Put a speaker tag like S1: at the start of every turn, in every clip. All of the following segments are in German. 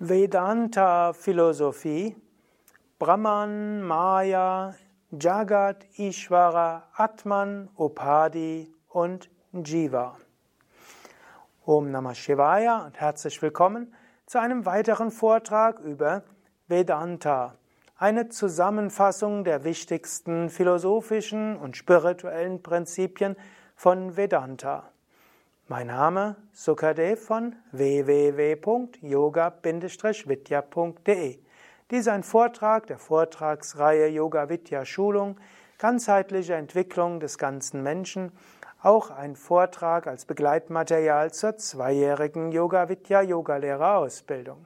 S1: Vedanta-Philosophie, Brahman, Maya, Jagat, Ishvara, Atman, Upadi und Jiva. Om Namah Shivaya und herzlich willkommen zu einem weiteren Vortrag über Vedanta, eine Zusammenfassung der wichtigsten philosophischen und spirituellen Prinzipien von Vedanta. Mein Name Sukadev von www.yoga-vidya.de. Dies ist ein Vortrag der Vortragsreihe Yoga Vidya Schulung, ganzheitliche Entwicklung des ganzen Menschen, auch ein Vortrag als Begleitmaterial zur zweijährigen Yoga Vidya Yogalehrerausbildung.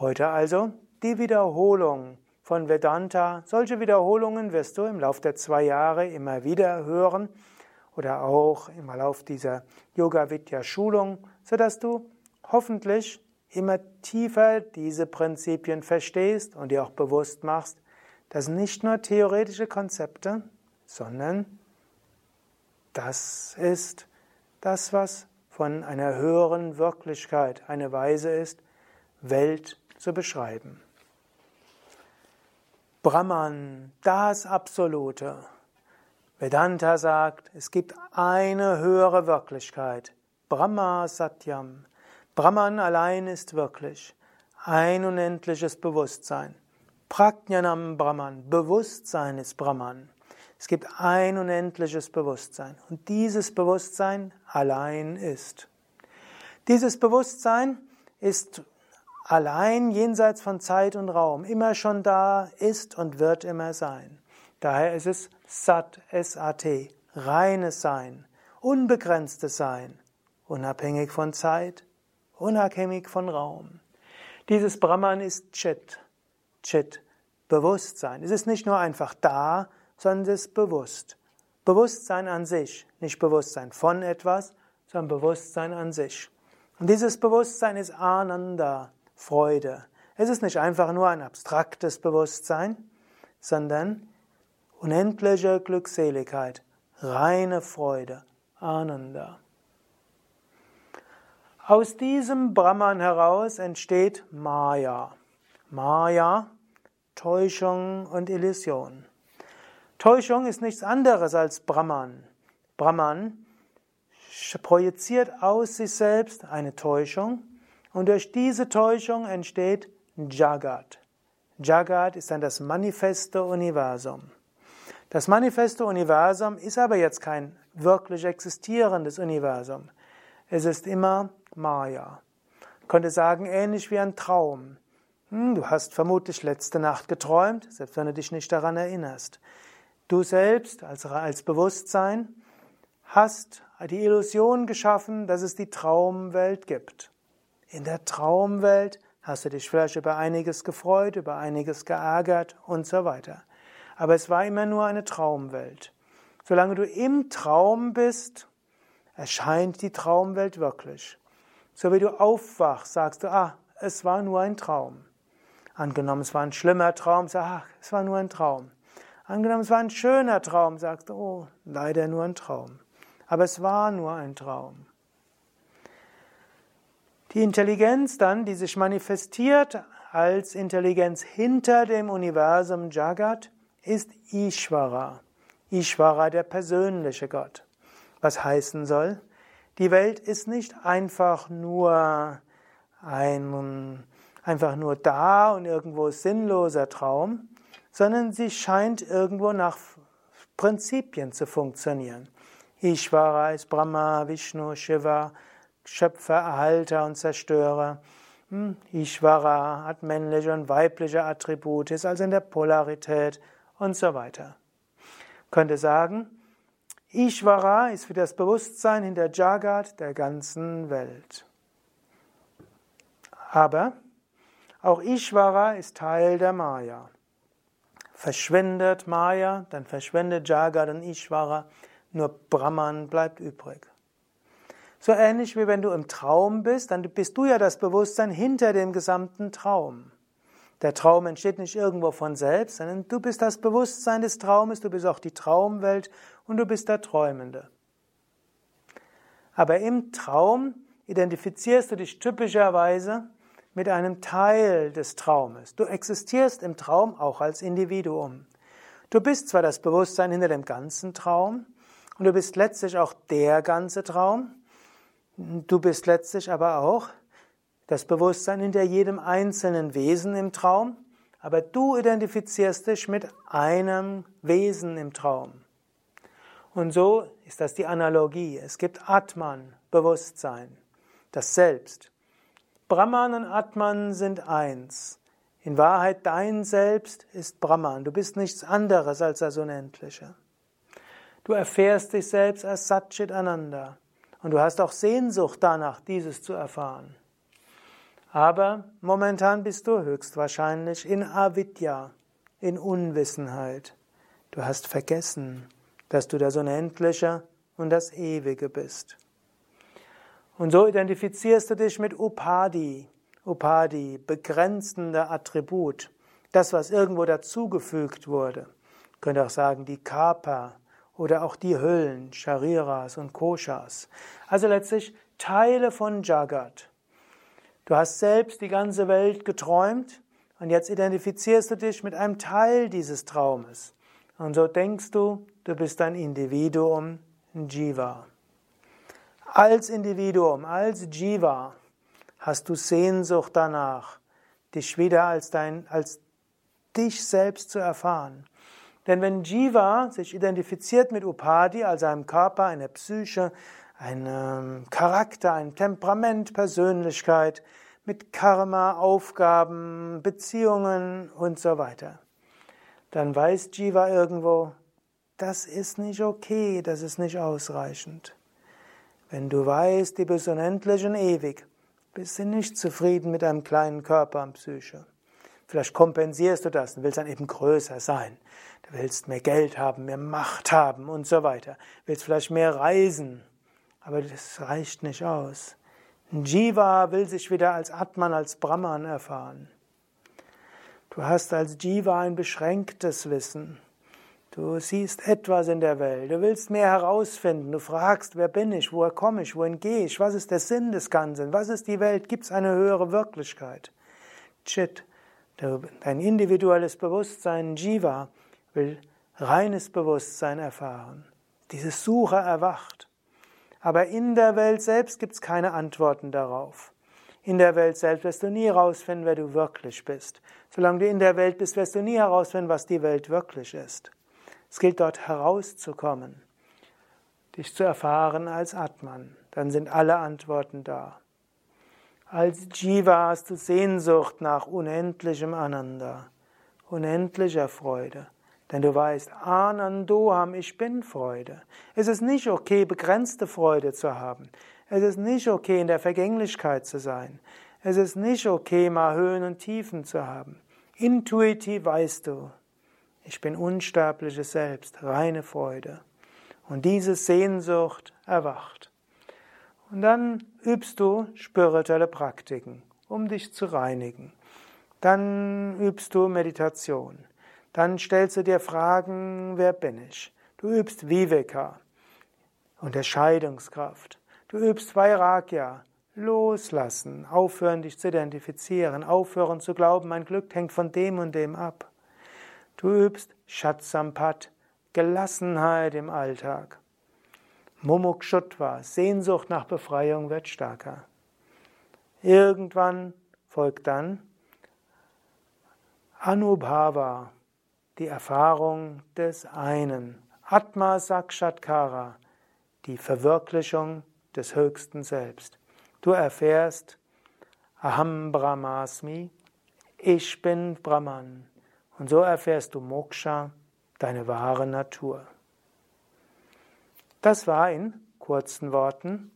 S1: Heute also die Wiederholung von Vedanta. Solche Wiederholungen wirst du im Laufe der zwei Jahre immer wieder hören oder auch im Verlauf dieser Yoga Vidya Schulung, sodass du hoffentlich immer tiefer diese Prinzipien verstehst und dir auch bewusst machst, dass nicht nur theoretische Konzepte, sondern das ist das, was von einer höheren Wirklichkeit eine Weise ist, Welt zu beschreiben. Brahman, das Absolute. Vedanta sagt, es gibt eine höhere Wirklichkeit. Brahma Satyam. Brahman allein ist wirklich. Ein unendliches Bewusstsein. Prajnanam Brahman. Bewusstsein ist Brahman. Es gibt ein unendliches Bewusstsein. Und dieses Bewusstsein allein ist. Dieses Bewusstsein ist allein jenseits von Zeit und Raum, immer schon da, ist und wird immer sein. Daher ist es Sat, S-A-T, reines Sein, unbegrenztes Sein, unabhängig von Zeit, unabhängig von Raum. Dieses Brahman ist Chit, Chit, Bewusstsein. Es ist nicht nur einfach da, sondern es ist bewusst. Bewusstsein an sich, nicht Bewusstsein von etwas, sondern Bewusstsein an sich. Und dieses Bewusstsein ist Ananda, Freude. Es ist nicht einfach nur ein abstraktes Bewusstsein, sondern unendliche Glückseligkeit, reine Freude, Ananda. Aus diesem Brahman heraus entsteht Maya. Maya, Täuschung und Illusion. Täuschung ist nichts anderes als Brahman. Brahman projiziert aus sich selbst eine Täuschung und durch diese Täuschung entsteht Jagat. Jagat ist dann das manifeste Universum. Das manifeste Universum ist aber jetzt kein wirklich existierendes Universum. Es ist immer Maya. Ich könnte sagen, ähnlich wie ein Traum. Hm, du hast vermutlich letzte Nacht geträumt, selbst wenn du dich nicht daran erinnerst. Du selbst als, als Bewusstsein hast die Illusion geschaffen, dass es die Traumwelt gibt. In der Traumwelt hast du dich vielleicht über einiges gefreut, über einiges geärgert und so weiter aber es war immer nur eine Traumwelt. Solange du im Traum bist, erscheint die Traumwelt wirklich. So wie du aufwachst, sagst du, ah, es war nur ein Traum. Angenommen, es war ein schlimmer Traum, sagst du, ach, es war nur ein Traum. Angenommen, es war ein schöner Traum, sagst du, oh, leider nur ein Traum. Aber es war nur ein Traum. Die Intelligenz dann, die sich manifestiert als Intelligenz hinter dem Universum Jagat, ist Ishvara. Ishvara, der persönliche Gott. Was heißen soll, die Welt ist nicht einfach nur ein, einfach nur da und irgendwo sinnloser Traum, sondern sie scheint irgendwo nach Prinzipien zu funktionieren. Ishvara ist Brahma, Vishnu, Shiva, Schöpfer, Erhalter und Zerstörer. Hm, Ishvara hat männliche und weibliche Attribute, ist also in der Polarität und so weiter. Ich könnte sagen, Ishvara ist für das Bewusstsein hinter Jagat der ganzen Welt. Aber auch Ishvara ist Teil der Maya. Verschwindet Maya, dann verschwindet Jagat und Ishvara, nur Brahman bleibt übrig. So ähnlich wie wenn du im Traum bist, dann bist du ja das Bewusstsein hinter dem gesamten Traum. Der Traum entsteht nicht irgendwo von selbst, sondern du bist das Bewusstsein des Traumes, du bist auch die Traumwelt und du bist der Träumende. Aber im Traum identifizierst du dich typischerweise mit einem Teil des Traumes. Du existierst im Traum auch als Individuum. Du bist zwar das Bewusstsein hinter dem ganzen Traum und du bist letztlich auch der ganze Traum, du bist letztlich aber auch das Bewusstsein hinter jedem einzelnen Wesen im Traum, aber du identifizierst dich mit einem Wesen im Traum. Und so ist das die Analogie. Es gibt Atman, Bewusstsein, das Selbst. Brahman und Atman sind eins. In Wahrheit, dein Selbst ist Brahman. Du bist nichts anderes als das Unendliche. Du erfährst dich selbst als Satchit Ananda. Und du hast auch Sehnsucht danach, dieses zu erfahren. Aber momentan bist du höchstwahrscheinlich in Avidya, in Unwissenheit. Du hast vergessen, dass du das Unendliche und das Ewige bist. Und so identifizierst du dich mit Upadi. Upadi, begrenzender Attribut. Das, was irgendwo dazugefügt wurde. Ich könnte auch sagen, die Kapa oder auch die Hüllen, Shariras und Koshas. Also letztlich Teile von Jagat. Du hast selbst die ganze Welt geträumt und jetzt identifizierst du dich mit einem Teil dieses Traumes. Und so denkst du, du bist ein Individuum, ein Jiva. Als Individuum, als Jiva hast du Sehnsucht danach, dich wieder als dein, als dich selbst zu erfahren. Denn wenn Jiva sich identifiziert mit Upadi, also einem Körper, einer Psyche, einem Charakter, einem Temperament, Persönlichkeit, mit Karma, Aufgaben, Beziehungen und so weiter, dann weiß Jiva irgendwo, das ist nicht okay, das ist nicht ausreichend. Wenn du weißt, du bist unendlich und ewig, bist du nicht zufrieden mit deinem kleinen Körper und Psyche. Vielleicht kompensierst du das und willst dann eben größer sein. Du willst mehr Geld haben, mehr Macht haben und so weiter. Du willst vielleicht mehr reisen. Aber das reicht nicht aus. Jiva will sich wieder als Atman, als Brahman erfahren. Du hast als Jiva ein beschränktes Wissen. Du siehst etwas in der Welt, du willst mehr herausfinden, du fragst, wer bin ich, woher komme ich, wohin gehe ich, was ist der Sinn des Ganzen, was ist die Welt, gibt es eine höhere Wirklichkeit? Chit, dein individuelles Bewusstsein, Jiva, will reines Bewusstsein erfahren. Diese Suche erwacht. Aber in der Welt selbst gibt es keine Antworten darauf. In der Welt selbst wirst du nie herausfinden, wer du wirklich bist. Solange du in der Welt bist, wirst du nie herausfinden, was die Welt wirklich ist. Es gilt dort herauszukommen, dich zu erfahren als Atman. Dann sind alle Antworten da. Als Jiva hast du Sehnsucht nach unendlichem Ananda, unendlicher Freude. Denn du weißt, Anandoham, ich bin Freude. Es ist nicht okay, begrenzte Freude zu haben. Es ist nicht okay, in der Vergänglichkeit zu sein. Es ist nicht okay, mal Höhen und Tiefen zu haben. Intuitiv weißt du, ich bin unsterbliches Selbst, reine Freude. Und diese Sehnsucht erwacht. Und dann übst du spirituelle Praktiken, um dich zu reinigen. Dann übst du Meditation. Dann stellst du dir Fragen, wer bin ich? Du übst Viveka, Unterscheidungskraft. Du übst Vairagya, loslassen, aufhören dich zu identifizieren, aufhören zu glauben, mein Glück hängt von dem und dem ab. Du übst Shatsampat, Gelassenheit im Alltag. Mumukshutva, Sehnsucht nach Befreiung wird stärker. Irgendwann folgt dann Anubhava, die Erfahrung des einen. Atma Sakshatkara, die Verwirklichung des höchsten Selbst. Du erfährst Aham Brahmasmi, ich bin Brahman. Und so erfährst du Moksha, deine wahre Natur. Das war in kurzen Worten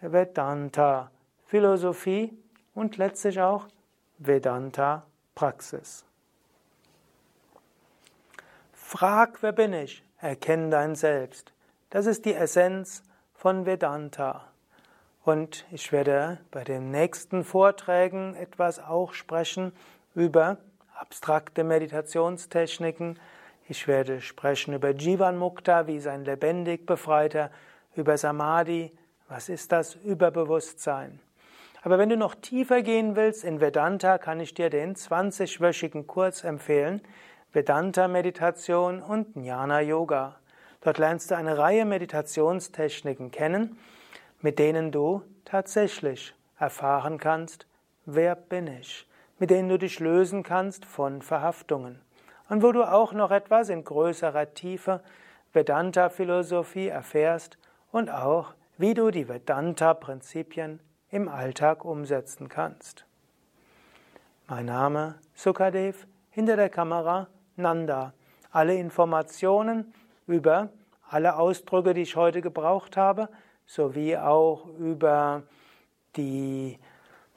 S1: Vedanta Philosophie und letztlich auch Vedanta Praxis. Frag, wer bin ich? Erkenne dein Selbst. Das ist die Essenz von Vedanta. Und ich werde bei den nächsten Vorträgen etwas auch sprechen über abstrakte Meditationstechniken. Ich werde sprechen über Jivan Mukta, wie sein lebendig Befreiter, über Samadhi, was ist das Überbewusstsein. Aber wenn du noch tiefer gehen willst in Vedanta, kann ich dir den 20-wöchigen Kurs empfehlen. Vedanta-Meditation und Jnana-Yoga. Dort lernst du eine Reihe Meditationstechniken kennen, mit denen du tatsächlich erfahren kannst, wer bin ich, mit denen du dich lösen kannst von Verhaftungen und wo du auch noch etwas in größerer Tiefe Vedanta-Philosophie erfährst und auch, wie du die Vedanta-Prinzipien im Alltag umsetzen kannst. Mein Name Sukadev, hinter der Kamera Nanda. Alle Informationen über alle Ausdrücke, die ich heute gebraucht habe, sowie auch über die,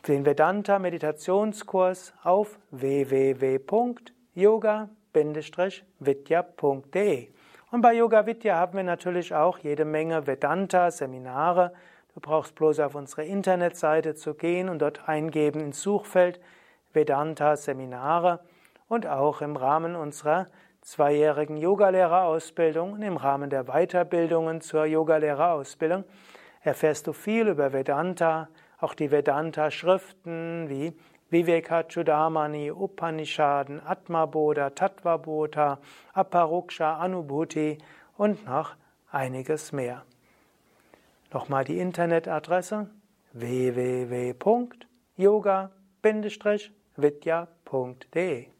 S1: den Vedanta Meditationskurs auf www.yoga-vidya.de. Und bei Yoga Vidya haben wir natürlich auch jede Menge Vedanta Seminare. Du brauchst bloß auf unsere Internetseite zu gehen und dort eingeben ins Suchfeld Vedanta Seminare und auch im Rahmen unserer zweijährigen Yogalehrerausbildung und im Rahmen der Weiterbildungen zur Yogalehrerausbildung erfährst du viel über Vedanta, auch die Vedanta-Schriften wie Vivekachudamani, Upanishaden, Atmabodha, Tattvabodha, Aparuksha, Anubhuti und noch einiges mehr. Nochmal die Internetadresse www.yoga-vidya.de